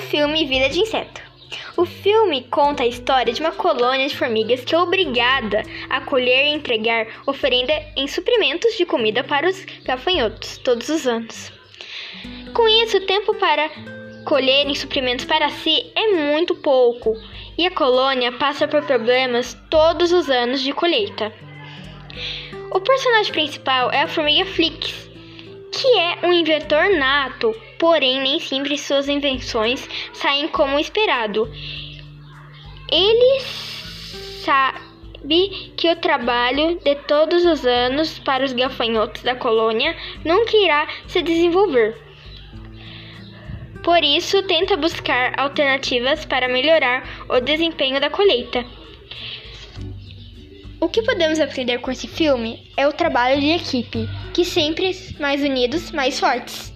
filme Vida de Inseto. O filme conta a história de uma colônia de formigas que é obrigada a colher e entregar oferenda em suprimentos de comida para os gafanhotos todos os anos. Com isso, o tempo para colherem suprimentos para si é muito pouco e a colônia passa por problemas todos os anos de colheita. O personagem principal é a formiga Flix, que é um inventor nato, porém nem sempre suas invenções saem como esperado. Ele sabe que o trabalho de todos os anos para os gafanhotos da colônia nunca irá se desenvolver. Por isso, tenta buscar alternativas para melhorar o desempenho da colheita. O que podemos aprender com esse filme é o trabalho de equipe, que sempre mais unidos, mais fortes.